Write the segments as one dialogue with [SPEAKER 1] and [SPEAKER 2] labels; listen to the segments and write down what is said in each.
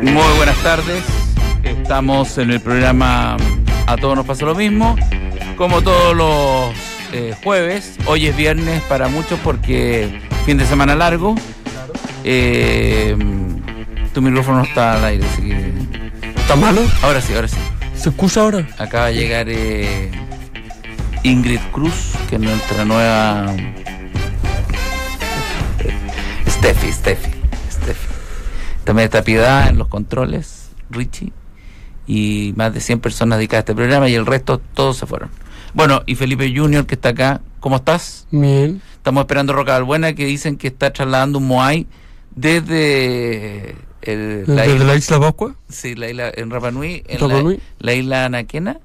[SPEAKER 1] Muy buenas tardes. Estamos en el programa A Todos nos pasa lo mismo. Como todos los eh, jueves, hoy es viernes para muchos porque fin de semana largo. Eh, tu micrófono está al aire, así que.
[SPEAKER 2] ¿Está malo?
[SPEAKER 1] Ahora sí, ahora sí.
[SPEAKER 2] ¿Se excusa ahora?
[SPEAKER 1] Acaba de llegar eh, Ingrid Cruz, que es nuestra nueva. Steffi, Steffi. También está Piedad en los controles, Richie, y más de 100 personas dedicadas a este programa y el resto todos se fueron. Bueno, y Felipe Junior que está acá, ¿cómo estás?
[SPEAKER 2] Bien.
[SPEAKER 1] Estamos esperando Roca Balbuena que dicen que está trasladando un Moai desde el,
[SPEAKER 2] ¿Desde
[SPEAKER 1] isla-
[SPEAKER 2] la isla Pascua?
[SPEAKER 1] Sí, la isla en Rapa Nui, en
[SPEAKER 2] Rapa
[SPEAKER 1] la,
[SPEAKER 2] Nui.
[SPEAKER 1] la isla Anaquena.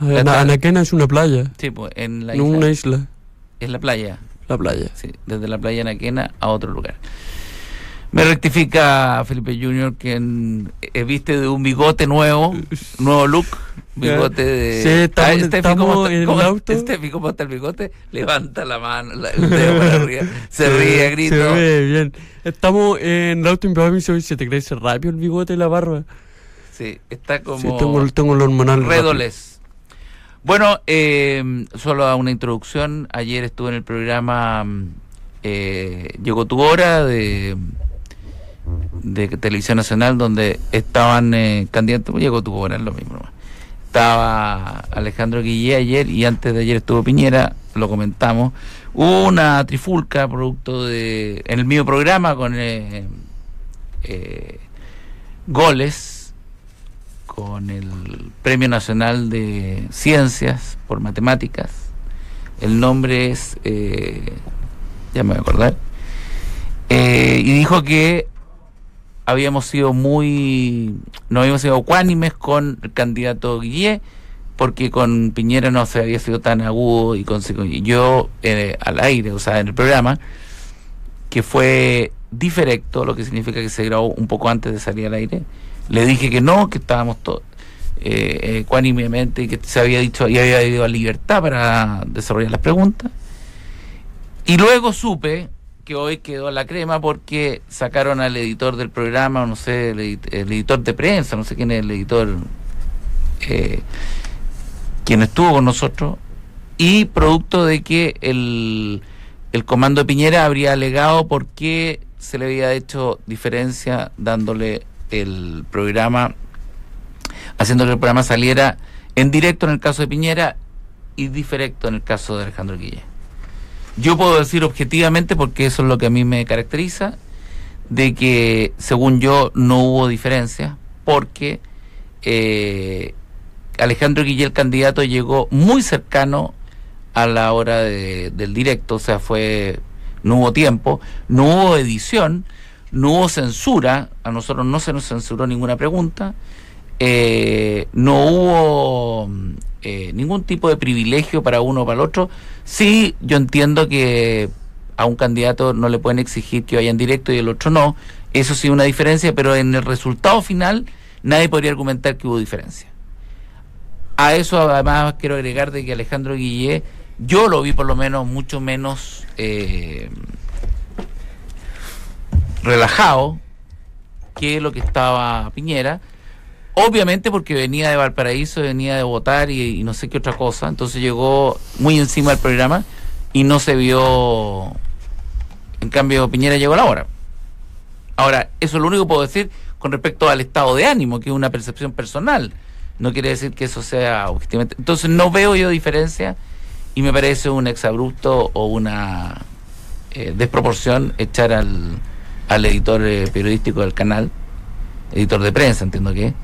[SPEAKER 2] Ana-
[SPEAKER 1] está-
[SPEAKER 2] Anaquena es una playa,
[SPEAKER 1] Sí, pues en la
[SPEAKER 2] no
[SPEAKER 1] isla.
[SPEAKER 2] una isla.
[SPEAKER 1] Es la playa,
[SPEAKER 2] La playa.
[SPEAKER 1] sí, desde la playa Anaquena a otro lugar. Me rectifica Felipe Junior que en- eh, viste de un bigote nuevo, nuevo look, bigote de...
[SPEAKER 2] Sí, estamos-
[SPEAKER 1] Steffi, ¿cómo está,
[SPEAKER 2] en el auto.
[SPEAKER 1] Steffi, ¿cómo está el bigote? Levanta la mano, la- el dedo para arriba, se ríe, a grito.
[SPEAKER 2] Se ve bien. Estamos en el auto y mi papá me dice, "Oye, ¿se te crece rápido el bigote y la barba?
[SPEAKER 1] Sí, está como...
[SPEAKER 2] Sí, tengo, tengo el hormonal. rápido.
[SPEAKER 1] Redoles. Bueno, eh, solo a una introducción. Ayer estuve en el programa mm, eh, Llegó tu hora de, de Televisión Nacional, donde estaban eh, candidatos. Llegó tu es lo mismo. Estaba Alejandro Guillé ayer y antes de ayer estuvo Piñera, lo comentamos. Hubo una trifulca producto de. en el mismo programa con eh, eh, goles con el Premio Nacional de Ciencias por Matemáticas. El nombre es, ya me voy a acordar, y dijo que habíamos sido muy, no habíamos sido ecuánimes con el candidato Guillé, porque con Piñera no se había sido tan agudo y con y yo eh, al aire, o sea, en el programa, que fue diferecto, lo que significa que se grabó un poco antes de salir al aire, le dije que no, que estábamos todos eh, ecuánimemente que se había dicho y había ido a libertad para desarrollar las preguntas. Y luego supe que hoy quedó la crema porque sacaron al editor del programa, no sé, el, edit- el editor de prensa, no sé quién es el editor, eh, quien estuvo con nosotros, y producto de que el, el comando de Piñera habría alegado por qué se le había hecho diferencia dándole el programa, haciendo que el programa saliera en directo en el caso de Piñera y diferecto en el caso de Alejandro Guille. Yo puedo decir objetivamente, porque eso es lo que a mí me caracteriza, de que según yo no hubo diferencia, porque eh, Alejandro Guille, el candidato, llegó muy cercano a la hora de- del directo, o sea, fue no hubo tiempo, no hubo edición, no hubo censura, a nosotros no se nos censuró ninguna pregunta, eh, no hubo eh, ningún tipo de privilegio para uno o para el otro. Sí, yo entiendo que a un candidato no le pueden exigir que vaya en directo y el otro no. Eso sí, una diferencia, pero en el resultado final nadie podría argumentar que hubo diferencia. A eso además quiero agregar de que Alejandro Guillé, yo lo vi por lo menos mucho menos eh, relajado que lo que estaba Piñera. Obviamente porque venía de Valparaíso, venía de votar y, no sé qué otra cosa. Entonces llegó muy encima del programa y no se vio. En cambio, Piñera llegó a la hora. Ahora, eso es lo único que puedo decir con respecto al estado de ánimo, que es una percepción personal. No quiere decir que eso sea objetivamente. Entonces, no veo yo diferencia y me parece un exabrupto o una eh, desproporción echar al, al editor eh, periodístico del canal, editor de prensa, entiendo que.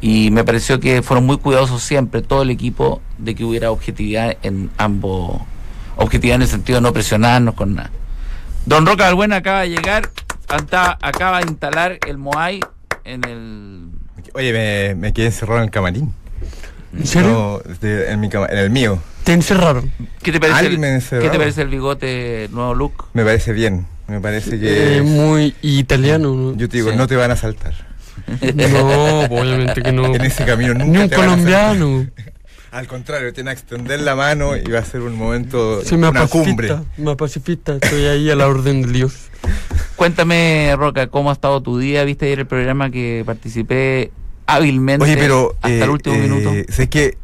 [SPEAKER 1] Y me pareció que fueron muy cuidadosos siempre, todo el equipo, de que hubiera objetividad en ambos. Objetividad en el sentido de no presionarnos con nada. Don Roca Balbuena acaba de llegar, anta- acaba de instalar el Moai en el.
[SPEAKER 3] Oye, me, me quedé encerrado en el camarín.
[SPEAKER 2] ¿En serio?
[SPEAKER 3] No, de- en, mi cama- en el mío.
[SPEAKER 2] Te encerraron.
[SPEAKER 1] ¿Qué te parece,
[SPEAKER 3] Alguien
[SPEAKER 1] el, ¿qué te parece el bigote nuevo look?
[SPEAKER 3] Me parece bien. Me parece que.
[SPEAKER 2] Eh, muy italiano. ¿no?
[SPEAKER 3] yo te digo,
[SPEAKER 1] sí.
[SPEAKER 3] no te van a saltar.
[SPEAKER 2] No, obviamente que no.
[SPEAKER 3] En ese camino nunca
[SPEAKER 2] Ni un
[SPEAKER 3] te van a saltar.
[SPEAKER 2] colombiano.
[SPEAKER 3] Al contrario, tiene que extender la mano y va a ser un momento,
[SPEAKER 2] Soy más
[SPEAKER 3] una cumbre.
[SPEAKER 2] pacifista, más pacifista, estoy ahí a la orden de Dios.
[SPEAKER 1] Cuéntame, Roca, ¿cómo ha estado tu día? ¿Viste ayer el programa que participé hábilmente
[SPEAKER 3] Oye, pero.
[SPEAKER 1] hasta
[SPEAKER 3] eh,
[SPEAKER 1] el último
[SPEAKER 3] eh,
[SPEAKER 1] minuto?
[SPEAKER 3] Sé que.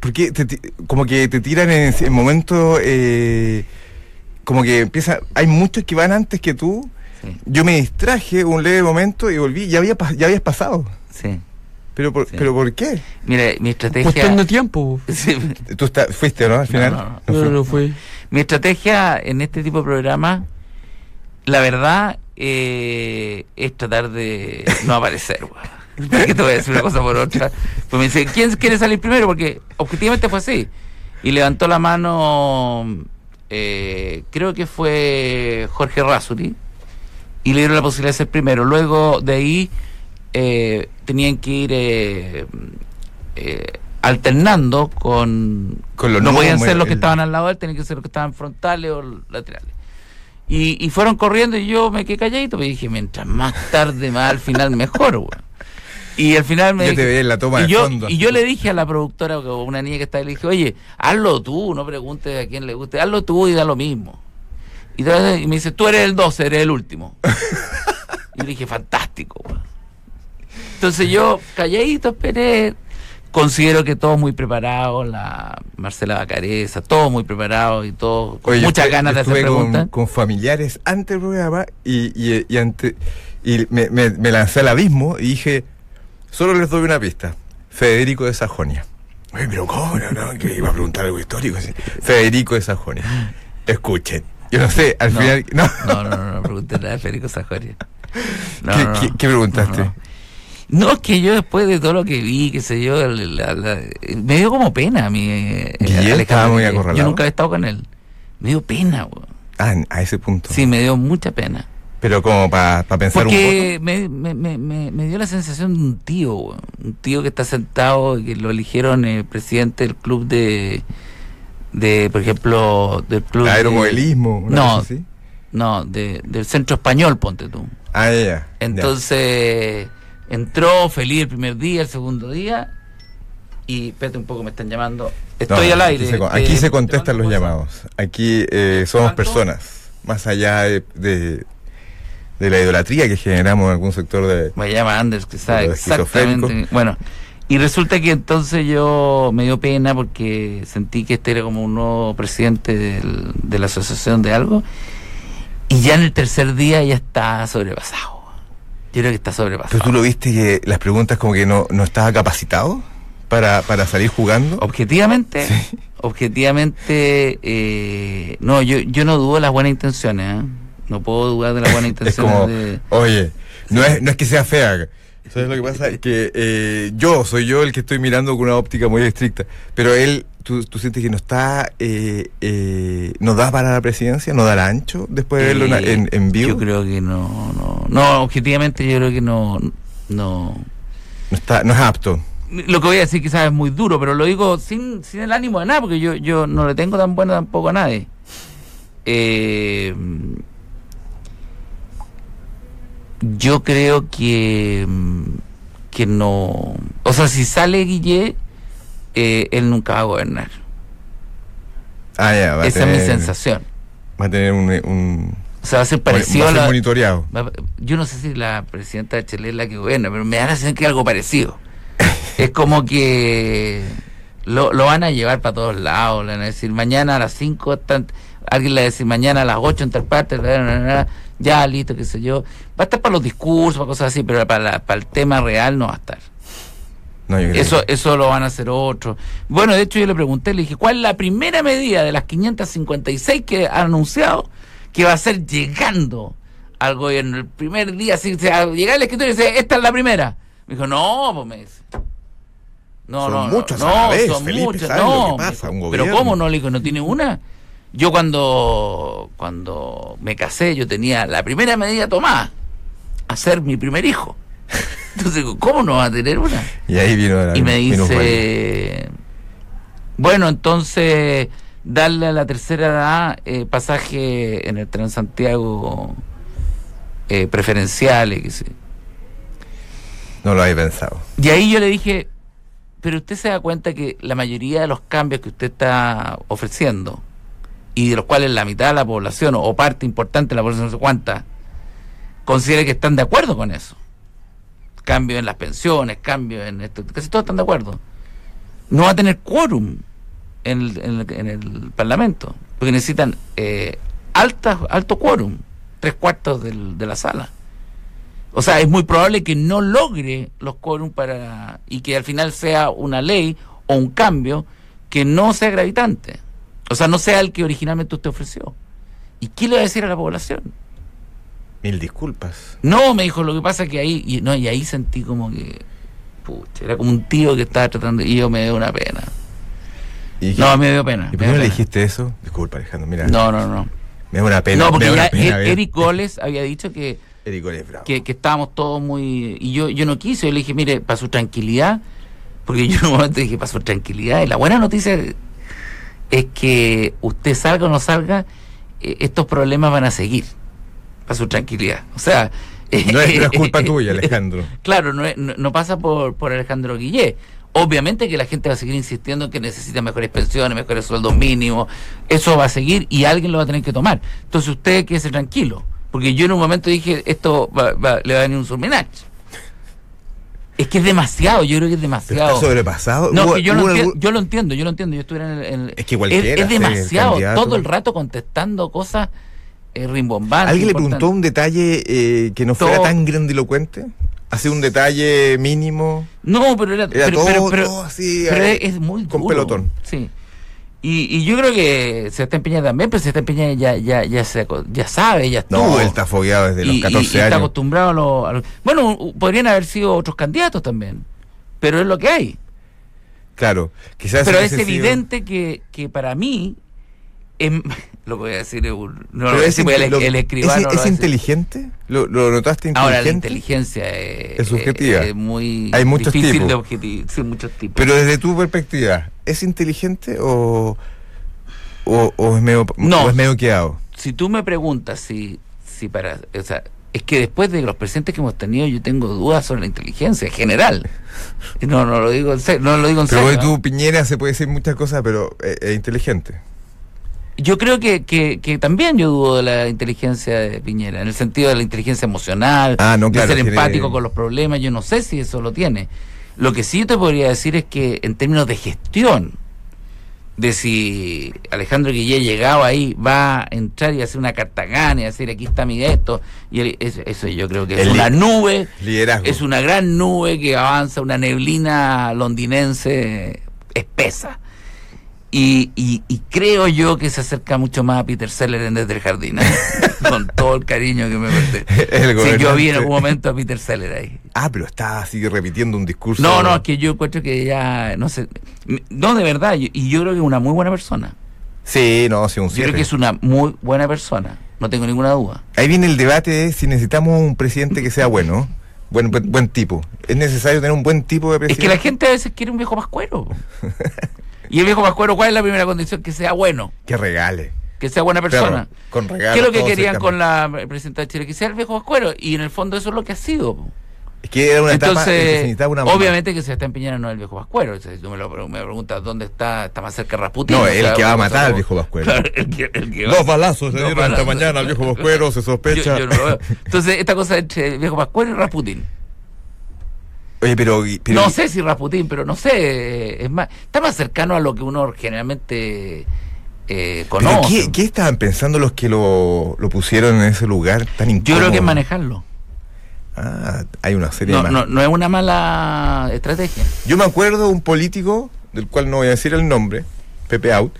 [SPEAKER 3] ¿Por qué te como que te tiran en, en momentos. eh, como que empieza. Hay muchos que van antes que tú.
[SPEAKER 1] Sí,
[SPEAKER 3] Yo me distraje un leve momento y volví. Ya, había, ya habías pasado.
[SPEAKER 1] sí.
[SPEAKER 3] ¿Pero por,
[SPEAKER 1] Sí.
[SPEAKER 3] ¿pero por qué?
[SPEAKER 1] Mira, mi estrategia...
[SPEAKER 2] Cuestión de tiempo.
[SPEAKER 1] Sí,
[SPEAKER 3] Tú está- fuiste, ¿no? Al final.
[SPEAKER 1] no, no.
[SPEAKER 2] No,
[SPEAKER 3] fue.
[SPEAKER 2] no fue.
[SPEAKER 1] Mi estrategia en este tipo de programas, la verdad, eh, es tratar de no aparecer. ¿Para qué te voy a decir una cosa por otra? Pues me dice, ¿quién quiere salir primero? Porque objetivamente fue así. Y levantó la mano, eh, creo que fue Jorge Rasuri, y le dieron la posibilidad de ser primero. Luego de ahí eh, tenían que ir eh, eh, alternando con...
[SPEAKER 3] Con los
[SPEAKER 1] no podían ser los que
[SPEAKER 3] el-
[SPEAKER 1] estaban al lado de él, tenían que ser los que estaban frontales o laterales. Y, y fueron corriendo y yo me quedé calladito, pero dije, mientras más tarde, más al final mejor, weón. Y al final me
[SPEAKER 3] Yo te
[SPEAKER 1] dije-
[SPEAKER 3] veía en la toma
[SPEAKER 1] y yo,
[SPEAKER 3] fondo,
[SPEAKER 1] y yo le dije a la productora, una niña que estaba ahí, le dije, oye, hazlo tú, no preguntes a quién le guste, hazlo tú y da lo mismo. Y, entonces- y me dice, tú eres el 12, eres el último. y le dije, fantástico. weón". Entonces yo, calladito, esperé. Considero que todos muy preparados, la Marcela Bacareza, todos muy preparados y todos con
[SPEAKER 3] Oye,
[SPEAKER 1] muchas ganas de hacer
[SPEAKER 3] estuve
[SPEAKER 1] preguntas.
[SPEAKER 3] Con, con familiares antes del programa y, y, y ante, y me, me- me lancé al abismo y dije, solo les doy una pista. Federico de Sajonia. Oye, pero ¿cómo? No, no, que iba a preguntar algo histórico. Federico de Sajonia. Escuchen. Yo no sé, al
[SPEAKER 1] No.
[SPEAKER 3] final... No.
[SPEAKER 1] No, no, no, no pregunté nada de Federico Sajoria. No,
[SPEAKER 3] ¿Qué, qué- qué preguntaste?
[SPEAKER 1] No, es que yo después de todo lo que vi, qué sé yo, la- la- me dio como pena a mí. eh,
[SPEAKER 3] Guillén
[SPEAKER 1] Alejandro
[SPEAKER 3] estaba muy acorralado.
[SPEAKER 1] Yo nunca he estado con él. Me dio pena, weón.
[SPEAKER 3] Ah, a ese punto.
[SPEAKER 1] Sí, me dio mucha pena.
[SPEAKER 3] Pero como para pensar un
[SPEAKER 1] Porque me, me, me, me, dio la sensación de un tío, un tío que está sentado y que lo eligieron el presidente del club de, de por ejemplo, del club
[SPEAKER 3] Aeromodelismo.
[SPEAKER 1] No, no, de, del centro español, ponte tú.
[SPEAKER 3] Ah, ya.
[SPEAKER 1] Entonces entró feliz el primer día, el segundo día. Y espérate un poco, me están llamando.
[SPEAKER 3] No,
[SPEAKER 1] Estoy al aire.
[SPEAKER 3] Aquí se, con-
[SPEAKER 1] eh,
[SPEAKER 3] aquí se
[SPEAKER 1] te
[SPEAKER 3] contestan los llamados. Aquí eh, somos personas. Más allá de, de, de la idolatría que generamos en algún sector de.
[SPEAKER 1] Me llama Anders, que sabe exactamente. Bueno, y resulta que entonces yo me dio pena porque sentí que este era como un nuevo presidente del- de la asociación de algo. Y ya en el tercer día ya está sobrepasado. Yo creo que está sobrepasado.
[SPEAKER 3] Pero tú lo viste que las preguntas como que no, no estaba capacitado para, para salir jugando.
[SPEAKER 1] Objetivamente, objetivamente, eh, no, yo, yo no dudo de las buenas intenciones, ¿eh? No puedo dudar de las buenas
[SPEAKER 3] Es
[SPEAKER 1] intenciones
[SPEAKER 3] como,
[SPEAKER 1] de...
[SPEAKER 3] oye, no es, no es que sea fea. ¿Sabes lo que pasa? Que eh, yo soy yo el que estoy mirando con una óptica muy estricta. Pero él, tú, tú sientes que no está, eh, eh, no da para la presidencia, no da el ancho después de verlo en, en, en vivo.
[SPEAKER 1] Yo creo que no, no, no, objetivamente yo creo que no, no.
[SPEAKER 3] No, está, no es apto.
[SPEAKER 1] Lo que voy a decir quizás es muy duro, pero lo digo sin, sin el ánimo de nada, porque yo, yo no le tengo tan bueno tampoco a nadie. Eh, yo creo que, mm, que no... O sea, si sale Guille, eh, él nunca va a gobernar.
[SPEAKER 3] Ah, ya, va
[SPEAKER 1] Esa
[SPEAKER 3] tener,
[SPEAKER 1] es mi sensación.
[SPEAKER 3] Va a tener un, un
[SPEAKER 1] O sea, va a ser
[SPEAKER 3] va
[SPEAKER 1] parecido
[SPEAKER 3] a
[SPEAKER 1] a
[SPEAKER 3] ser
[SPEAKER 1] la...
[SPEAKER 3] monitoreado.
[SPEAKER 1] Va- Yo no sé si la presidenta de Chile es la que gobierna, pero me da la sensación que es algo parecido. es como que lo, lo van a llevar para todos lados. Le van a decir, mañana a las 5 están... Alguien le va a decir, mañana a las 8 en tal parte, ya, listo, qué sé yo. Va a estar para los discursos, para cosas así, pero para, la- para el tema real no va a estar.
[SPEAKER 3] No, yo creo
[SPEAKER 1] Eso,
[SPEAKER 3] que-
[SPEAKER 1] eso lo van a hacer otros. Bueno, de hecho yo le pregunté, le dije, ¿cuál es la primera medida de las 556 que ha anunciado que va a ser llegando al gobierno? El primer día, así, o sea, llegar al escritorio y dice, esta es la primera. Me dijo, no, pues me dice. No,
[SPEAKER 3] Son
[SPEAKER 1] no, no,
[SPEAKER 3] muchos a
[SPEAKER 1] no,
[SPEAKER 3] la vez,
[SPEAKER 1] son
[SPEAKER 3] Felipe,
[SPEAKER 1] muchos,
[SPEAKER 3] ¿sabes lo
[SPEAKER 1] no.
[SPEAKER 3] pasa? Un
[SPEAKER 1] dijo, Pero. ¿cómo no? Le digo, ¿no tiene una? Yo cuando, cuando me casé, yo tenía la primera medida tomada, hacer mi primer hijo. Entonces digo, ¿cómo no va a tener una?
[SPEAKER 3] Y ahí vino la
[SPEAKER 1] Y me dice, bueno, entonces darle a la tercera edad eh, pasaje en el Transantiago eh, preferenciales. qué sé.
[SPEAKER 3] No lo había pensado.
[SPEAKER 1] Y ahí yo le dije, pero usted se da cuenta que la mayoría de los cambios que usted está ofreciendo, y de los cuales la mitad de la población, o parte importante de la población, no sé cuánta, considera que están de acuerdo con eso. Cambio en las pensiones, cambio en esto, casi todos están de acuerdo. No va a tener quórum en el, en el- en el Parlamento, porque necesitan eh, alta, alto quórum, tres cuartos del- de la sala. O sea, es muy probable que no logre los quórum para y que al final sea una ley o un cambio que no sea gravitante. O sea, no sea el que originalmente usted ofreció. ¿Y qué le va a decir a la población?
[SPEAKER 3] Mil disculpas.
[SPEAKER 1] No, me dijo, lo que pasa es que ahí, y, no, y ahí sentí como que, pucha, era como un tío que estaba tratando, y yo me dio una pena.
[SPEAKER 3] ¿Y,
[SPEAKER 1] No, me dio pena.
[SPEAKER 3] ¿y por qué
[SPEAKER 1] dio
[SPEAKER 3] no le dijiste eso? Disculpa, Alejandro, mira.
[SPEAKER 1] No, no, no.
[SPEAKER 3] Me da una pena.
[SPEAKER 1] no, porque ya
[SPEAKER 3] pena
[SPEAKER 1] Er-
[SPEAKER 3] ver-
[SPEAKER 1] Eric Goles había dicho que,
[SPEAKER 3] Eric Gol es bravo.
[SPEAKER 1] que, que estábamos todos muy... Y yo, yo no quise, yo le dije, mire, para su tranquilidad, porque yo en un momento dije, para su tranquilidad, y la buena noticia es que usted salga o no salga, eh, estos problemas van a seguir, para su tranquilidad. O sea...
[SPEAKER 3] No es, no es culpa tuya, Alejandro.
[SPEAKER 1] Claro, no, es- no, pasa por, por Alejandro Guillé. Obviamente que la gente va a seguir insistiendo en que necesita mejores pensiones, mejores sueldos mínimos. Eso va a seguir y alguien lo va a tener que tomar. Entonces usted quédese tranquilo. Porque yo en un momento dije, esto va- va- le va a venir un surmenach. Es que es demasiado, yo creo que es
[SPEAKER 3] Pero
[SPEAKER 1] demasiado.
[SPEAKER 3] está sobrepasado.
[SPEAKER 1] No,
[SPEAKER 3] Hubo-
[SPEAKER 1] que yo, lo enti-
[SPEAKER 3] algún-
[SPEAKER 1] yo lo entiendo, yo lo entiendo. Yo estuviera en el. en el-
[SPEAKER 3] Es que cualquiera
[SPEAKER 1] Es, demasiado, todo el rato contestando cosas rimbombantes.
[SPEAKER 3] ¿Alguien le preguntó un detalle eh, que no fuera
[SPEAKER 1] Todo-
[SPEAKER 3] tan grandilocuente? ¿Hace un detalle mínimo?
[SPEAKER 1] No, pero era,
[SPEAKER 3] Era
[SPEAKER 1] pero,
[SPEAKER 3] todo,
[SPEAKER 1] pero- pero-
[SPEAKER 3] todo así.
[SPEAKER 1] pero
[SPEAKER 3] eh,
[SPEAKER 1] es, es muy
[SPEAKER 3] con
[SPEAKER 1] duro.
[SPEAKER 3] pelotón.
[SPEAKER 1] Sí. Y, y yo creo que se está empeñando también, pero se está empeñando ya, ya, ya, se ya sabe, ya estuvo.
[SPEAKER 3] No, él está fogueado desde los
[SPEAKER 1] y, y-
[SPEAKER 3] 14
[SPEAKER 1] y está
[SPEAKER 3] años.
[SPEAKER 1] acostumbrado a lo, a lo- Bueno, podrían haber sido otros candidatos también, pero es lo que hay.
[SPEAKER 3] Claro. Quizás
[SPEAKER 1] pero es
[SPEAKER 3] sido-
[SPEAKER 1] evidente que, que para mí, em- lo voy a decir un- no lo
[SPEAKER 3] es
[SPEAKER 1] el, el escribano.
[SPEAKER 3] ¿Es, inteligente? ¿Lo, lo notaste inteligente?
[SPEAKER 1] Ahora, la inteligencia es,
[SPEAKER 3] Es subjetiva.
[SPEAKER 1] es muy
[SPEAKER 3] Hay muchos
[SPEAKER 1] difícil
[SPEAKER 3] tipos.
[SPEAKER 1] de objetivar. Sí, muchos tipos.
[SPEAKER 3] Pero desde tu perspectiva, ¿es inteligente o, o, o es medio,
[SPEAKER 1] No.
[SPEAKER 3] o es medio quedado?
[SPEAKER 1] si tú me preguntas si, si para, o sea, es que después de los presentes que hemos tenido, yo tengo dudas sobre la inteligencia en general. No, no lo digo en serio, no lo digo en
[SPEAKER 3] Pero
[SPEAKER 1] serio.
[SPEAKER 3] de tu Piñera se puede decir muchas cosas, pero es inteligente.
[SPEAKER 1] Yo creo que, que, que también yo dudo de la inteligencia de Piñera, en el sentido de la inteligencia emocional,
[SPEAKER 3] Ah, no, claro,
[SPEAKER 1] de ser
[SPEAKER 3] tiene-
[SPEAKER 1] empático con los problemas, yo no sé si eso lo tiene. Lo que sí yo te podría decir es que en términos de gestión, de si Alejandro Guillé llegaba ahí, va a entrar y hacer una cartagana y decir aquí está mi esto, y él- eso, eso yo creo que es
[SPEAKER 3] El
[SPEAKER 1] una nube,
[SPEAKER 3] Liderazgo.
[SPEAKER 1] es una gran nube que avanza, una neblina londinense espesa. Y, y, y creo yo que se acerca mucho más a Peter Seller en Desde el Jardín, ¿eh? con todo el cariño que me merece. Sí, yo vi en algún momento a Peter Seller ahí.
[SPEAKER 3] Ah, pero está así repitiendo un discurso.
[SPEAKER 1] No, no, es que yo encuentro que ya, no sé, no, de verdad, yo- y yo creo que es una muy buena persona.
[SPEAKER 3] Sí, no, sí, un
[SPEAKER 1] Yo creo que es una muy buena persona, no tengo ninguna duda.
[SPEAKER 3] Ahí viene el debate de si necesitamos un presidente que sea bueno, buen, buen, buen tipo. ¿Es necesario tener un buen tipo de
[SPEAKER 1] Es
[SPEAKER 3] presidente?
[SPEAKER 1] que la gente a veces quiere un viejo pascuero. po. y el viejo pascuero, ¿cuál es la primera condición? Que sea bueno,
[SPEAKER 3] Que regale.
[SPEAKER 1] que sea buena persona.
[SPEAKER 3] Con regalos.
[SPEAKER 1] ¿Qué es lo que querían con la presidenta de Chile? Que sea el viejo pascuero. Y en el fondo eso es lo que ha sido.
[SPEAKER 3] Es que era una etapa en que se
[SPEAKER 1] Entonces,
[SPEAKER 3] necesitaba una
[SPEAKER 1] obviamente que se está empeñando no es el viejo pascuero. O sea, si tú me, lo, me preguntas dónde está, está más cerca Rasputin.
[SPEAKER 3] No,
[SPEAKER 1] o
[SPEAKER 3] el
[SPEAKER 1] sea,
[SPEAKER 3] que va a matar al viejo pascuero.
[SPEAKER 1] Claro, el que, el que va-
[SPEAKER 3] Dos balazos se dieron esta mañana al viejo Pascuero, se sospecha.
[SPEAKER 1] Yo, yo no lo veo. Entonces, esta cosa entre el viejo pascuero y Rasputin.
[SPEAKER 3] Oye, pero, pero-
[SPEAKER 1] no sé si Rasputin, pero no sé. Es más, está más cercano a lo que uno generalmente eh,
[SPEAKER 3] pero
[SPEAKER 1] conoce.
[SPEAKER 3] ¿qué, qué estaban pensando los que lo, lo pusieron en ese lugar tan
[SPEAKER 1] Yo
[SPEAKER 3] incómodo?
[SPEAKER 1] creo que es manejarlo.
[SPEAKER 3] Ah, hay una serie
[SPEAKER 1] No,
[SPEAKER 3] más.
[SPEAKER 1] no, no es una mala estrategia.
[SPEAKER 3] Yo me acuerdo de un político, del cual no voy a decir el nombre, Pepe Out,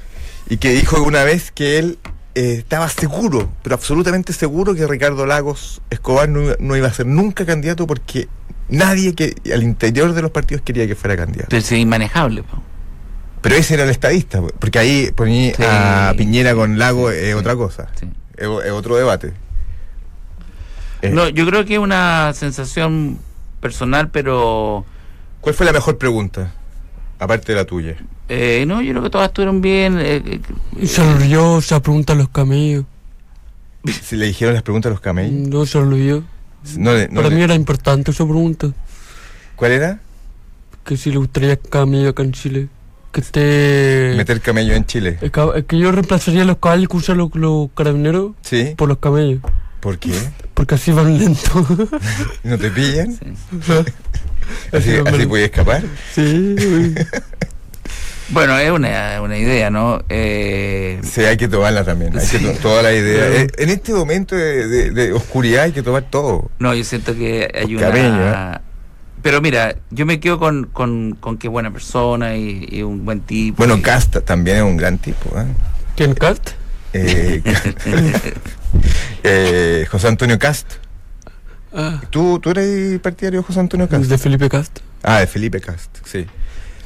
[SPEAKER 3] y que dijo una vez que él eh, estaba seguro, pero absolutamente seguro que Ricardo Lagos Escobar no iba a ser nunca candidato porque nadie que al interior de los partidos quería que fuera candidato.
[SPEAKER 1] Pero es inmanejable. po.
[SPEAKER 3] Pero ese era el estadista, porque ahí ponía
[SPEAKER 1] Sí.
[SPEAKER 3] a Piñera con Lago
[SPEAKER 1] Sí,
[SPEAKER 3] es
[SPEAKER 1] sí,
[SPEAKER 3] otra cosa,
[SPEAKER 1] sí.
[SPEAKER 3] es, otro debate. Eh,
[SPEAKER 1] No, yo creo que es una sensación personal, pero
[SPEAKER 3] ¿Cuál fue la mejor pregunta? Aparte de la tuya.
[SPEAKER 1] eh, no, yo creo que todas estuvieron bien. eh, eh,
[SPEAKER 2] se olvidó, se pregunta a los camellos.
[SPEAKER 3] Si le dijeron las preguntas a los camellos.
[SPEAKER 2] No se olvidó.
[SPEAKER 3] No le- no
[SPEAKER 2] Para mí era importante esa pregunta.
[SPEAKER 3] ¿Cuál era?
[SPEAKER 2] que si le gustaría camello acá en Chile. Que esté...
[SPEAKER 3] Meter camello en Chile.
[SPEAKER 2] Es que, yo reemplazaría los caballos que usan los, los carabineros
[SPEAKER 3] ¿Sí?
[SPEAKER 2] por los camellos.
[SPEAKER 3] ¿Por qué?
[SPEAKER 2] Porque así van lento.
[SPEAKER 3] ¿No te pillan?
[SPEAKER 1] Sí.
[SPEAKER 3] ¿Así,
[SPEAKER 2] Así
[SPEAKER 3] así
[SPEAKER 2] lento.
[SPEAKER 3] puedes escapar?
[SPEAKER 2] sí.
[SPEAKER 1] Bueno, es una, una idea, ¿no? Eh,
[SPEAKER 3] Sí, hay que tomarla también. Hay
[SPEAKER 1] Sí.
[SPEAKER 3] que to- toda la idea. Eh, En este momento de, de- de oscuridad hay que tomar todo.
[SPEAKER 1] no, yo siento que hay una...
[SPEAKER 3] Cabeño,
[SPEAKER 1] Pero mira, yo me quedo con, con, con que buena persona y, y un buen tipo.
[SPEAKER 3] Bueno,
[SPEAKER 1] y-
[SPEAKER 3] Casta también es un gran tipo. ¿eh?
[SPEAKER 2] ¿Quién Cast?
[SPEAKER 3] Eh, eh, José Antonio Cast.
[SPEAKER 2] Ah,
[SPEAKER 3] ¿Tú, ¿Tú eres partidario de José Antonio Cast?
[SPEAKER 2] de Felipe Cast.
[SPEAKER 3] Ah, de Felipe Cast, sí.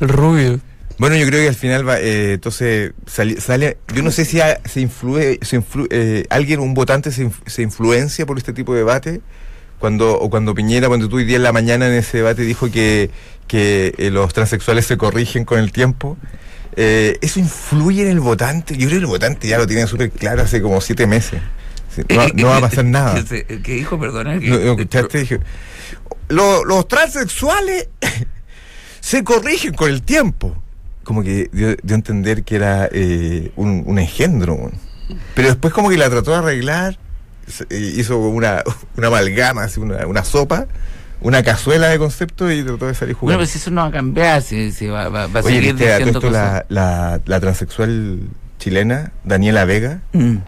[SPEAKER 2] El rubio.
[SPEAKER 3] Bueno, yo creo que al final va, eh, entonces sali- sale, yo no sé si a- se influye, se influ- eh, alguien, un votante se, inf- se influencia por este tipo de debate, cuando, o cuando Piñera, cuando tú hoy día en la mañana en ese debate dijo que, que eh, los transexuales se corrigen con el tiempo, eh, ¿eso influye en el votante? Yo creo que el votante ya lo tiene súper claro hace como siete meses. No, va- no va a pasar nada.
[SPEAKER 1] ¿Qué, dijo? Perdona. que-
[SPEAKER 3] ¿No, escuchaste? Dije, "Lo- los transexuales se corrigen con el tiempo. Como que dio, dio a entender que era eh, un, un engendro. Pero después como que la trató de arreglar, eh, hizo una, una amalgama, así, una, una sopa, una cazuela de conceptos y trató de salir
[SPEAKER 1] Bueno,
[SPEAKER 3] jugando.
[SPEAKER 1] pues eso no va a cambiar, si, si va, va- va a
[SPEAKER 3] Oye,
[SPEAKER 1] seguir
[SPEAKER 3] todo
[SPEAKER 1] diciendo
[SPEAKER 3] esto
[SPEAKER 1] cosas.
[SPEAKER 3] la, la, la transexual chilena, Daniela Vega,
[SPEAKER 1] Mm.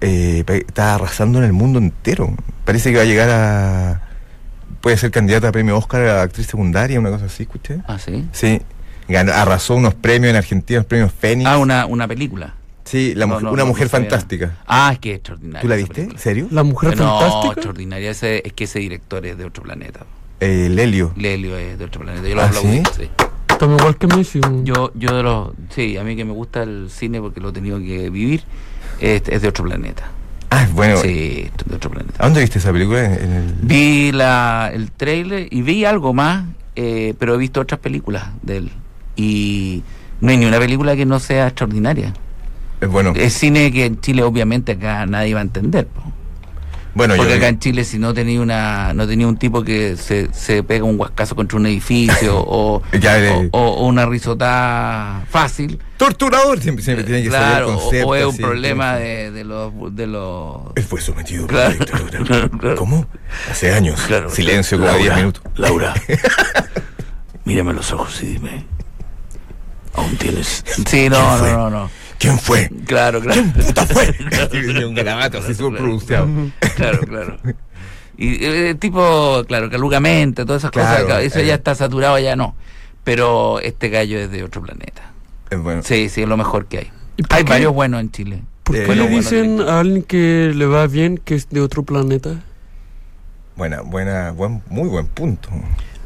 [SPEAKER 3] eh, está arrasando en el mundo entero. Parece que va a llegar a. Puede ser candidata a premio Oscar a actriz secundaria, una cosa así, escuché.
[SPEAKER 1] Ah, sí.
[SPEAKER 3] Sí. Ganó, arrasó unos premios en Argentina, unos premios Fénix.
[SPEAKER 1] Ah, una, una película.
[SPEAKER 3] Sí, la
[SPEAKER 1] No,
[SPEAKER 3] mujer-
[SPEAKER 1] no,
[SPEAKER 3] una
[SPEAKER 1] no,
[SPEAKER 3] mujer
[SPEAKER 1] no
[SPEAKER 3] fantástica.
[SPEAKER 1] Ah, es que es extraordinaria.
[SPEAKER 3] ¿Tú la viste? ¿En serio?
[SPEAKER 2] La mujer
[SPEAKER 1] no,
[SPEAKER 2] fantástica.
[SPEAKER 1] extraordinaria. Ese, es que ese director es de otro planeta.
[SPEAKER 3] Eh, Lelio.
[SPEAKER 1] Lelio es de otro planeta. Yo lo
[SPEAKER 3] ¿Ah,
[SPEAKER 1] aplaudí.
[SPEAKER 3] sí?
[SPEAKER 1] sí.
[SPEAKER 2] También igual que Messi. güey.
[SPEAKER 1] Yo, yo de los. Sí, a mí que me gusta el cine porque lo he tenido que vivir, es, es de otro planeta.
[SPEAKER 3] Ah, es bueno.
[SPEAKER 1] Sí, de otro planeta.
[SPEAKER 3] ¿A dónde viste esa película? En, en el...
[SPEAKER 1] Vi la, el trailer y vi algo más, eh, pero he visto otras películas de él. Y no hay ni una película que no sea extraordinaria.
[SPEAKER 3] Es bueno.
[SPEAKER 1] Es cine que en Chile obviamente acá nadie va a entender. po.
[SPEAKER 3] bueno,
[SPEAKER 1] Porque acá en Chile si no tenía una no tenía un tipo que se, se pega un huascazo contra un edificio o,
[SPEAKER 3] eh.
[SPEAKER 1] o, o una risota fácil,
[SPEAKER 3] Torturador siempre, siempre tiene que
[SPEAKER 1] claro,
[SPEAKER 3] concepto.
[SPEAKER 1] o es un problema de, de los de los
[SPEAKER 3] Él fue sometido por
[SPEAKER 1] Claro,
[SPEAKER 3] la dictadura.
[SPEAKER 1] claro, claro.
[SPEAKER 3] ¿Cómo? Hace años. Silencio como
[SPEAKER 1] Laura,
[SPEAKER 3] 10 minutos.
[SPEAKER 1] Laura, mírame los ojos y dime, ¿aún tienes? Sí, no,
[SPEAKER 3] ¿Quién fue?
[SPEAKER 1] no, no, no.
[SPEAKER 3] ¿Quién fue?
[SPEAKER 1] Claro, claro.
[SPEAKER 3] puta fue? Un garabato así súper pronunciado.
[SPEAKER 1] Claro, claro. Y eh, tipo, claro, calugamente, todas esas
[SPEAKER 3] Claro,
[SPEAKER 1] cosas, claro, eso
[SPEAKER 3] eh.
[SPEAKER 1] ya está saturado, ya no. Pero este gallo es de otro planeta.
[SPEAKER 3] Es bueno.
[SPEAKER 1] Sí, sí, es lo mejor que hay.
[SPEAKER 2] ¿Y por
[SPEAKER 1] Hay
[SPEAKER 2] qué?
[SPEAKER 1] varios buenos en Chile.
[SPEAKER 2] ¿Por
[SPEAKER 3] Eh,
[SPEAKER 2] qué
[SPEAKER 3] bueno,
[SPEAKER 2] le dicen a alguien que le va bien que es de otro planeta?
[SPEAKER 3] Buena, buena, buen, muy buen punto.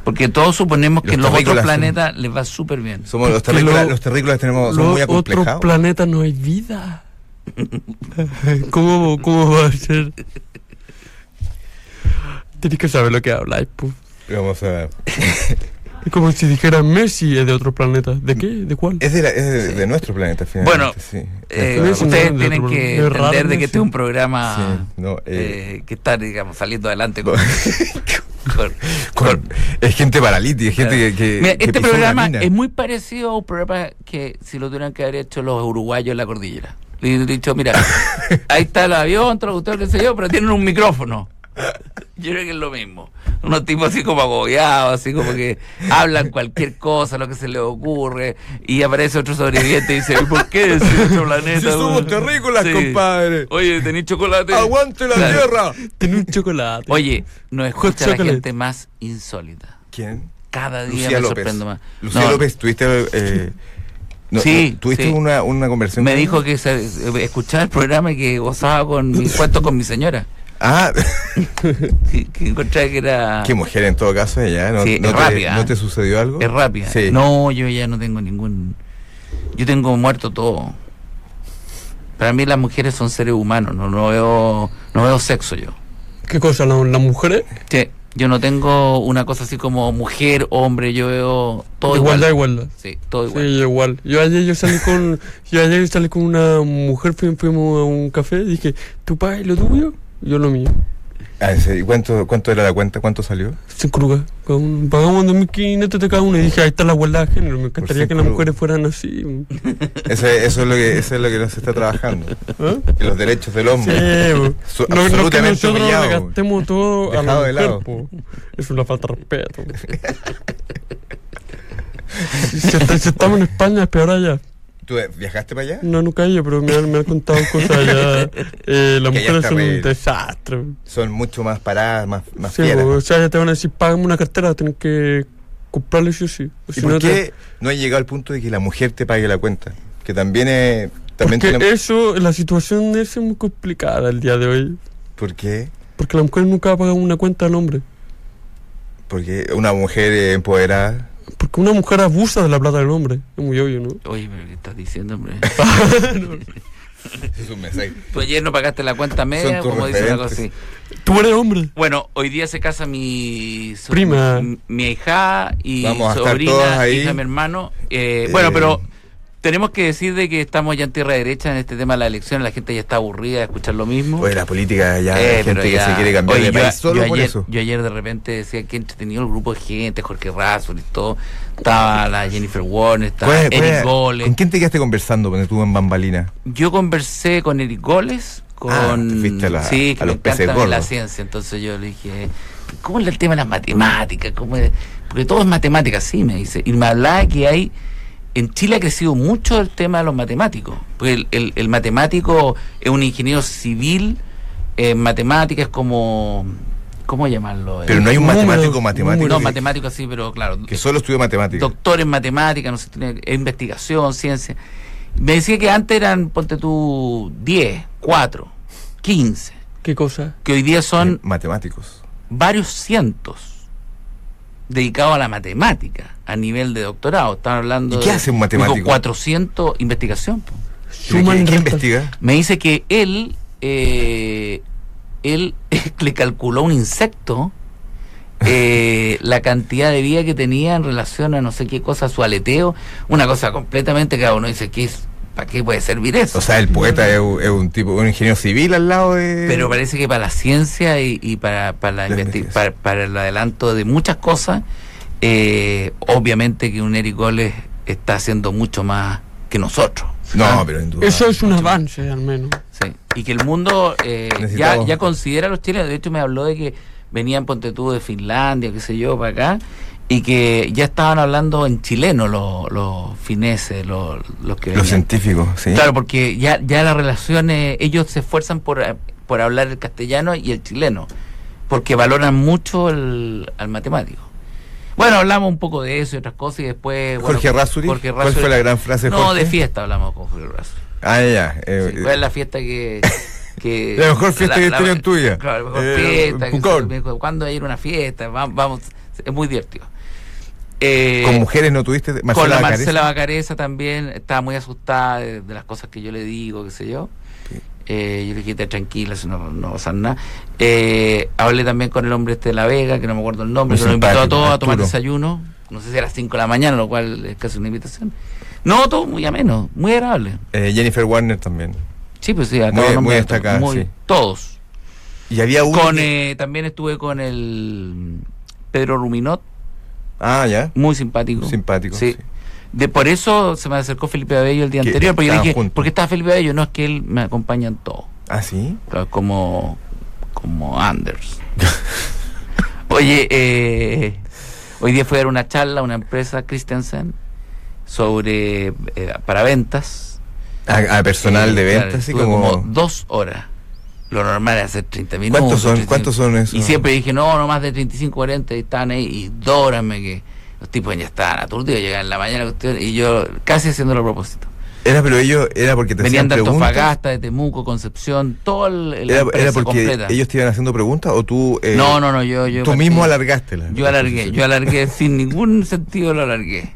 [SPEAKER 1] Porque todos suponemos que
[SPEAKER 3] Los
[SPEAKER 1] los otros planetas les va súper bien.
[SPEAKER 3] Somos los terrícolas,
[SPEAKER 2] lo-
[SPEAKER 3] los terrícolas tenemos, son
[SPEAKER 2] Los
[SPEAKER 3] muy
[SPEAKER 2] otros
[SPEAKER 3] acomplejados.
[SPEAKER 2] planetas no hay vida. ¿Cómo, ¿Cómo va a ser? Tienes que saber lo que habláis, pues.
[SPEAKER 3] Vamos a.
[SPEAKER 2] Es como si dijera Messi es de otro planeta. ¿De qué? ¿De cuál?
[SPEAKER 3] Es de, la- es de, de nuestro planeta, finalmente.
[SPEAKER 1] Bueno,
[SPEAKER 3] sí.
[SPEAKER 1] Eh, ustedes tienen que
[SPEAKER 2] Es
[SPEAKER 1] entender de que este es un programa
[SPEAKER 3] Sí, no, eh,
[SPEAKER 1] eh, que está, digamos, saliendo adelante con, con-
[SPEAKER 3] con- es gente paralítica, es gente que. que-
[SPEAKER 1] Mira,
[SPEAKER 3] que
[SPEAKER 1] este programa es muy parecido a un programa que si lo tuvieran que haber hecho los uruguayos en la cordillera. Dicho, mira, ahí está el avión, traductor, qué sé yo, pero tienen un micrófono. Yo creo que es lo mismo. Unos tipos así como agobiados, así como que hablan cualquier cosa, lo que se les ocurre, y aparece otro sobreviviente y dice, ¿y por qué es otro planeta?
[SPEAKER 3] Si somos terrícolas,
[SPEAKER 1] Sí.
[SPEAKER 3] compadre.
[SPEAKER 1] Oye, ¿tenéis chocolate?
[SPEAKER 3] ¡Aguante la
[SPEAKER 1] Claro.
[SPEAKER 3] tierra!
[SPEAKER 2] Un chocolate.
[SPEAKER 1] Oye, nos escucha la gente más insólita.
[SPEAKER 3] ¿Quién?
[SPEAKER 1] Cada día
[SPEAKER 3] Lucía
[SPEAKER 1] me
[SPEAKER 3] López.
[SPEAKER 1] sorprendo más.
[SPEAKER 3] Lucía
[SPEAKER 1] No,
[SPEAKER 3] López, tuviste. Eh, no,
[SPEAKER 1] Sí,
[SPEAKER 3] no, tuviste
[SPEAKER 1] sí.
[SPEAKER 3] Una, una conversación.
[SPEAKER 1] Me
[SPEAKER 3] con
[SPEAKER 1] dijo que se, eh, escuchaba el programa y que gozaba con mis cuentos con mi señora.
[SPEAKER 3] Ah,
[SPEAKER 1] Que, encontraba que era.
[SPEAKER 3] qué mujer en todo caso ella, ¿eh? ¿No,
[SPEAKER 1] Sí,
[SPEAKER 3] no
[SPEAKER 1] es
[SPEAKER 3] te,
[SPEAKER 1] rápida,
[SPEAKER 3] ¿No
[SPEAKER 1] ¿eh?
[SPEAKER 3] te sucedió algo?
[SPEAKER 1] Es rápida.
[SPEAKER 3] Sí.
[SPEAKER 1] No, yo ya no tengo ningún. Yo tengo muerto todo. Para mí las mujeres son seres humanos, no, no veo no veo sexo yo.
[SPEAKER 2] ¿Qué cosa? ¿La- ¿Las mujeres?
[SPEAKER 1] Sí, yo no tengo una cosa así como mujer, hombre, yo veo todo
[SPEAKER 2] igualdad,
[SPEAKER 1] igual.
[SPEAKER 2] igualdad.
[SPEAKER 1] Sí, todo
[SPEAKER 2] Sí,
[SPEAKER 1] igual.
[SPEAKER 2] igual. Yo ayer yo salí con yo ayer salí con una mujer, fui- fuimos a un café y dije, ¿tú pagas lo tuyo? Yo lo mío.
[SPEAKER 3] Ah. ¿Y cuánto, cuánto era la cuenta? ¿Cuánto salió?
[SPEAKER 2] Cinco lucas. Con- Pagamos 2.500 de cada uno y dije, ahí está la igualdad de género. Me encantaría que las mujeres fueran así.
[SPEAKER 3] Eso, es- eso, es lo que, eso es lo que no se está trabajando.
[SPEAKER 2] ¿Ah?
[SPEAKER 3] Los derechos del
[SPEAKER 2] Sí,
[SPEAKER 3] hombre.
[SPEAKER 2] po.
[SPEAKER 3] Su-
[SPEAKER 2] no, no que
[SPEAKER 3] absolutamente
[SPEAKER 2] le
[SPEAKER 3] humillado.
[SPEAKER 2] gastemos todo a
[SPEAKER 3] Dejado
[SPEAKER 2] la mujer, po. Es una falta de respeto. si estamos en España es peor allá.
[SPEAKER 3] ¿Tú viajaste para allá?
[SPEAKER 2] No, nunca he ido, pero me han, me han contado cosas allá. Eh, las
[SPEAKER 3] Que
[SPEAKER 2] mujeres son un desastre.
[SPEAKER 3] Son mucho más paradas, más, más
[SPEAKER 2] Sí,
[SPEAKER 3] fieras.
[SPEAKER 2] o sea, ya te van a decir, págame una cartera, tienes que comprarle sí o sí. O
[SPEAKER 3] ¿Y
[SPEAKER 2] si
[SPEAKER 3] por
[SPEAKER 2] no te-
[SPEAKER 3] qué no ha llegado al punto de que la mujer te pague la cuenta? Que también es... También
[SPEAKER 2] Porque eso, la situación de eso es muy complicada el día de hoy.
[SPEAKER 3] ¿Por qué?
[SPEAKER 2] Porque la mujer nunca va a pagar una cuenta al hombre.
[SPEAKER 3] Porque una mujer empoderada...
[SPEAKER 2] Porque una mujer abusa de la plata del hombre. Es muy obvio, ¿no?
[SPEAKER 1] Oye, pero ¿qué estás diciendo, hombre?
[SPEAKER 3] Es un mensaje.
[SPEAKER 1] Tú ayer no pagaste la cuenta media,
[SPEAKER 3] tus
[SPEAKER 1] como dice una cosa
[SPEAKER 3] referentes.
[SPEAKER 1] así.
[SPEAKER 2] Tú eres hombre.
[SPEAKER 1] Bueno, hoy día se casa mi so-
[SPEAKER 2] Prima.
[SPEAKER 1] mi, mi hija y
[SPEAKER 3] Vamos a estar todos
[SPEAKER 1] sobrina,
[SPEAKER 3] ahí.
[SPEAKER 1] hija de mi hermano. Eh,
[SPEAKER 3] Eh,
[SPEAKER 1] Bueno, pero tenemos que decir de que estamos ya en tierra derecha en este tema de la elección. La gente ya está aburrida de escuchar lo mismo.
[SPEAKER 3] Oye, la política ya
[SPEAKER 1] Eh,
[SPEAKER 3] hay gente que se quiere cambiar
[SPEAKER 1] Oye,
[SPEAKER 3] de
[SPEAKER 1] yo-
[SPEAKER 3] país solo
[SPEAKER 1] yo
[SPEAKER 3] por
[SPEAKER 1] ayer,
[SPEAKER 3] eso.
[SPEAKER 1] Yo ayer de repente decía que entretenido el grupo de gente, Jorge Razzol y todo. Estaba la Jennifer Warner, estaba
[SPEAKER 3] ¿Cuál-
[SPEAKER 1] Eric Goles.
[SPEAKER 3] ¿Con quién te quedaste conversando cuando estuvo en Bambalina?
[SPEAKER 1] Yo conversé con Eric Goles, con...
[SPEAKER 3] Ah, te fuiste a la-
[SPEAKER 1] sí, que
[SPEAKER 3] a
[SPEAKER 1] me
[SPEAKER 3] los peces
[SPEAKER 1] encanta la ciencia. Entonces yo le dije, ¿cómo es el tema de las matemáticas? ¿Cómo es? Porque todo es matemática, sí, me dice. Y me hablaba que hay... En Chile ha crecido mucho el tema de los matemáticos. Porque el, el- el matemático es un ingeniero civil en matemáticas como... ¿Cómo llamarlo?
[SPEAKER 3] Pero no hay un matemático matemático
[SPEAKER 1] No,
[SPEAKER 3] que-
[SPEAKER 1] matemático sí, pero claro.
[SPEAKER 3] que solo estudió matemáticas.
[SPEAKER 1] Doctor en matemáticas, no sé, tiene- investigación, ciencia. Me decía que antes eran, ponte tú, 10, 4, 15.
[SPEAKER 2] ¿Qué cosa?
[SPEAKER 1] Que hoy día son
[SPEAKER 3] Eh, matemáticos.
[SPEAKER 1] varios cientos dedicados a la matemática a nivel de doctorado. Están hablando
[SPEAKER 3] ¿Y qué
[SPEAKER 1] de-
[SPEAKER 3] hace un
[SPEAKER 1] digo,
[SPEAKER 3] matemático?
[SPEAKER 1] 400 investigación.
[SPEAKER 3] ¿Qué, qué investiga?
[SPEAKER 1] Me dice que él, eh, él le calculó un insecto eh, la cantidad de vida que tenía en relación a no sé qué cosa, su aleteo, una cosa completamente que uno dice, ¿qué es? ¿Para qué puede servir eso?
[SPEAKER 3] O sea, el poeta es, un- es un tipo, un ingeniero civil al lado de.
[SPEAKER 1] Pero parece que para la ciencia y, y para, para, la para, para el adelanto de muchas cosas, eh, obviamente que un Eric Goles está haciendo mucho más que nosotros.
[SPEAKER 3] No,
[SPEAKER 1] ¿ah?
[SPEAKER 3] pero en duda.
[SPEAKER 2] Eso es un avance, al menos.
[SPEAKER 1] Sí, y que el mundo eh, ya, ya considera a los chilenos. De hecho, me habló de que venían, ponte tú, de Finlandia, qué sé yo, para acá, y que ya estaban hablando en chileno los, los fineses, los, los que
[SPEAKER 3] Los
[SPEAKER 1] venían.
[SPEAKER 3] científicos, sí.
[SPEAKER 1] Claro, porque ya, ya las relaciones, ellos se esfuerzan por, eh, por hablar el castellano y el chileno, porque valoran mucho el, al matemático. Bueno, hablamos un poco de eso y otras cosas y después... bueno,
[SPEAKER 3] Jorge Razzuri,
[SPEAKER 1] Jorge
[SPEAKER 3] ¿cuál fue la gran frase
[SPEAKER 1] No,
[SPEAKER 3] Jorge?
[SPEAKER 1] de fiesta hablamos con Jorge Razzuri.
[SPEAKER 3] Ah, ya. eh,
[SPEAKER 1] Sí, ¿Cuál es la fiesta que.? Que
[SPEAKER 3] La mejor fiesta que tuvieron tuya.
[SPEAKER 1] Claro, la mejor
[SPEAKER 3] Eh,
[SPEAKER 1] fiesta. ¿Cuándo ir a una fiesta? Vamos, vamos, es muy divertido. Eh,
[SPEAKER 3] Con mujeres no tuviste.
[SPEAKER 1] con
[SPEAKER 3] Marcela
[SPEAKER 1] la
[SPEAKER 3] Bacareza?
[SPEAKER 1] Marcela Bacareza también estaba muy asustada de, de las cosas que yo le digo, qué sé yo.
[SPEAKER 3] Sí.
[SPEAKER 1] Eh, yo le dije, "Te tranquila, eso no, no va a pasar nada. Eh, hablé también con el hombre este de La Vega, que no me acuerdo el nombre, que nos invitó a todos a tomar desayuno. No sé si a las 5 de la mañana, lo cual es casi una invitación. No, todo muy ameno, muy agradable.
[SPEAKER 3] Jennifer Warner también.
[SPEAKER 1] Sí, pues sí, acabo
[SPEAKER 3] Muy- sí.
[SPEAKER 1] Todos.
[SPEAKER 3] Y había uno.
[SPEAKER 1] Con,
[SPEAKER 3] que-
[SPEAKER 1] eh, también estuve con el Pedro Ruminot,
[SPEAKER 3] Ah, ya.
[SPEAKER 1] muy simpático.
[SPEAKER 3] Simpático.
[SPEAKER 1] Sí.
[SPEAKER 3] sí.
[SPEAKER 1] De por eso se me acercó Felipe Abello el día
[SPEAKER 3] Que
[SPEAKER 1] anterior, porque yo dije,
[SPEAKER 3] juntos.
[SPEAKER 1] ¿por qué está Felipe Abello? No, es que él me acompaña en todo.
[SPEAKER 3] Ah, sí.
[SPEAKER 1] Como, como Anders. Oye, eh, hoy día fui a dar una charla a una empresa, Christensen, sobre eh, para ventas.
[SPEAKER 3] A, a personal
[SPEAKER 1] Eh,
[SPEAKER 3] de
[SPEAKER 1] claro,
[SPEAKER 3] así
[SPEAKER 1] estuve
[SPEAKER 3] como.
[SPEAKER 1] dos horas. Lo normal es hacer 30 minutos.
[SPEAKER 3] ¿Cuántos son,
[SPEAKER 1] 35.
[SPEAKER 3] ¿Cuántos son esos?
[SPEAKER 1] Y siempre dije, no, no más de 35, 40, y estaban ahí, y dórame que los tipos ya estaban aturdidos, llegaban en la mañana, y yo casi haciéndolo a propósito.
[SPEAKER 3] Era, pero ellos, era porque te
[SPEAKER 1] Venían de. Antofagasta, de Temuco, Concepción, todo el, la
[SPEAKER 3] Era, era porque
[SPEAKER 1] completa.
[SPEAKER 3] ellos te iban haciendo preguntas o tú. eh,
[SPEAKER 1] no, no, no, yo... yo
[SPEAKER 3] Tú
[SPEAKER 1] partí-
[SPEAKER 3] mismo alargaste
[SPEAKER 1] Yo alargué, yo alargué, sin ningún sentido lo alargué.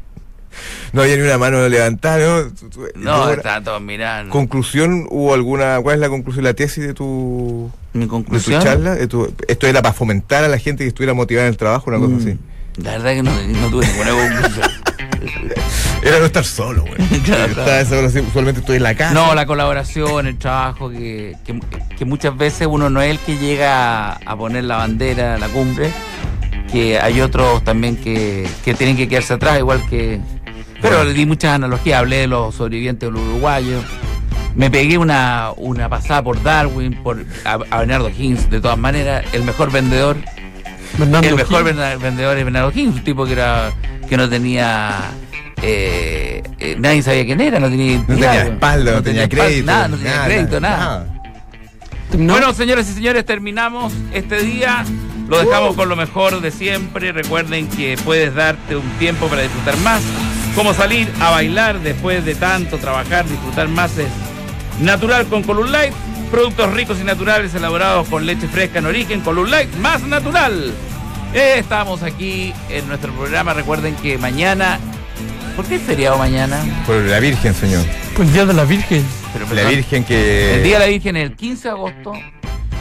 [SPEAKER 3] No había ni una mano levantada, ¿no?
[SPEAKER 1] No, estaban todos mirando.
[SPEAKER 3] ¿Conclusión? ¿Hubo alguna. ¿Cuál es la conclusión, la tesis de tu,
[SPEAKER 1] Mi
[SPEAKER 3] de tu
[SPEAKER 1] conclusión...
[SPEAKER 3] charla? De tu- esto era para fomentar a la gente que estuviera motivada en el trabajo, una cosa
[SPEAKER 1] Mm,
[SPEAKER 3] así.
[SPEAKER 1] La verdad que no, no tuve ninguna conclusión.
[SPEAKER 3] Era no estar solo, güey.
[SPEAKER 1] Claro,
[SPEAKER 3] usualmente estoy en la casa.
[SPEAKER 1] No, la colaboración, el trabajo, que, que, que muchas veces uno no es el que llega a poner la bandera a la cumbre, que hay otros también que, que tienen que quedarse atrás, igual que... Pero
[SPEAKER 3] Bueno.
[SPEAKER 1] le di muchas analogías, hablé de los sobrevivientes del uruguayo, me pegué una, una pasada por Darwin, por a, a Bernardo Higgins, de todas maneras, el mejor vendedor,
[SPEAKER 2] Bernardo
[SPEAKER 1] el mejor vendedor es Bernardo Higgins, un tipo que era que no tenía... eh, eh, nadie sabía quién era, no tenía
[SPEAKER 3] No tenía espalda, no, tenía crédito.
[SPEAKER 1] Nada, no tenía crédito, nada. Bueno, señoras y señores, terminamos este día. Lo dejamos con lo mejor de siempre. Recuerden que puedes darte un tiempo para disfrutar más. Como salir a bailar después de tanto trabajar, disfrutar más es natural con Column Light. Productos ricos y naturales elaborados con leche fresca en origen. Column Light, más natural. Eh, Estamos aquí en nuestro programa. Recuerden que mañana. ¿Por qué es feriado mañana?
[SPEAKER 3] Por la Virgen, señor.
[SPEAKER 2] Pues el día de la Virgen.
[SPEAKER 1] Pero,
[SPEAKER 3] La Virgen que.
[SPEAKER 1] El Día de la Virgen es el 15 de agosto.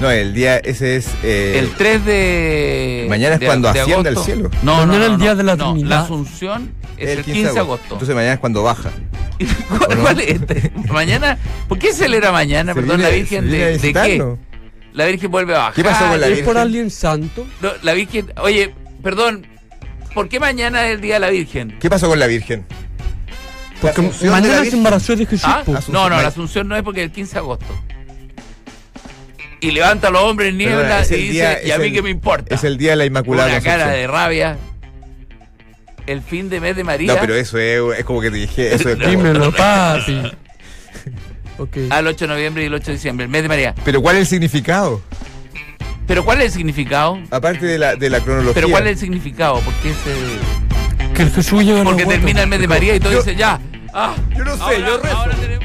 [SPEAKER 3] No, el día ese es. eh,
[SPEAKER 1] El 3 de.
[SPEAKER 3] Mañana es
[SPEAKER 1] de-
[SPEAKER 3] cuando
[SPEAKER 1] de
[SPEAKER 3] asciende al cielo.
[SPEAKER 1] No, no,
[SPEAKER 2] Mañana
[SPEAKER 1] no,
[SPEAKER 2] el
[SPEAKER 1] no,
[SPEAKER 2] día de la
[SPEAKER 1] no,
[SPEAKER 2] Trinidad.
[SPEAKER 1] La Asunción es el 15 de agosto.
[SPEAKER 3] Entonces mañana es cuando baja.
[SPEAKER 1] ¿Cuál,
[SPEAKER 3] no?
[SPEAKER 1] cuál es este? Mañana. ¿Por qué celebra mañana?
[SPEAKER 3] Se
[SPEAKER 1] Perdón,
[SPEAKER 3] viene-
[SPEAKER 1] la Virgen
[SPEAKER 3] se viene a
[SPEAKER 1] de, de qué? La Virgen vuelve a bajar.
[SPEAKER 3] ¿Qué pasó con la
[SPEAKER 2] ¿Es
[SPEAKER 3] Virgen?
[SPEAKER 2] por alguien santo?
[SPEAKER 1] No, la Virgen. Oye, perdón. ¿Por qué mañana es el día de la Virgen?
[SPEAKER 3] ¿Qué pasó con la Virgen?
[SPEAKER 2] Porque mañana se embarazó de Jesús.
[SPEAKER 1] ¿Ah? No, no, la Asunción no es porque es el 15 de agosto. Y levanta a los hombres en niebla y dice,
[SPEAKER 3] día-
[SPEAKER 1] y a mí
[SPEAKER 3] el-
[SPEAKER 1] qué me importa.
[SPEAKER 3] Es el día de la Inmaculada
[SPEAKER 1] Una cara de rabia. El fin de mes de María.
[SPEAKER 3] No, pero eso es, es como que te dije. Eso es
[SPEAKER 2] Dímelo, papi. Ok.
[SPEAKER 1] Al 8 de noviembre y el 8 de diciembre, el mes de María.
[SPEAKER 3] Pero ¿cuál es el significado?
[SPEAKER 1] ¿Pero cuál es el significado?
[SPEAKER 3] Aparte de la, de la cronología.
[SPEAKER 1] ¿Pero cuál es el significado? ¿Por qué se...?
[SPEAKER 2] Que el Jesús
[SPEAKER 1] Porque termina el mes de María y todo
[SPEAKER 3] Yo-
[SPEAKER 1] dice ya. Ah,
[SPEAKER 3] Yo no sé,
[SPEAKER 1] ahora-
[SPEAKER 3] yo rezo.
[SPEAKER 1] ahora tenemos-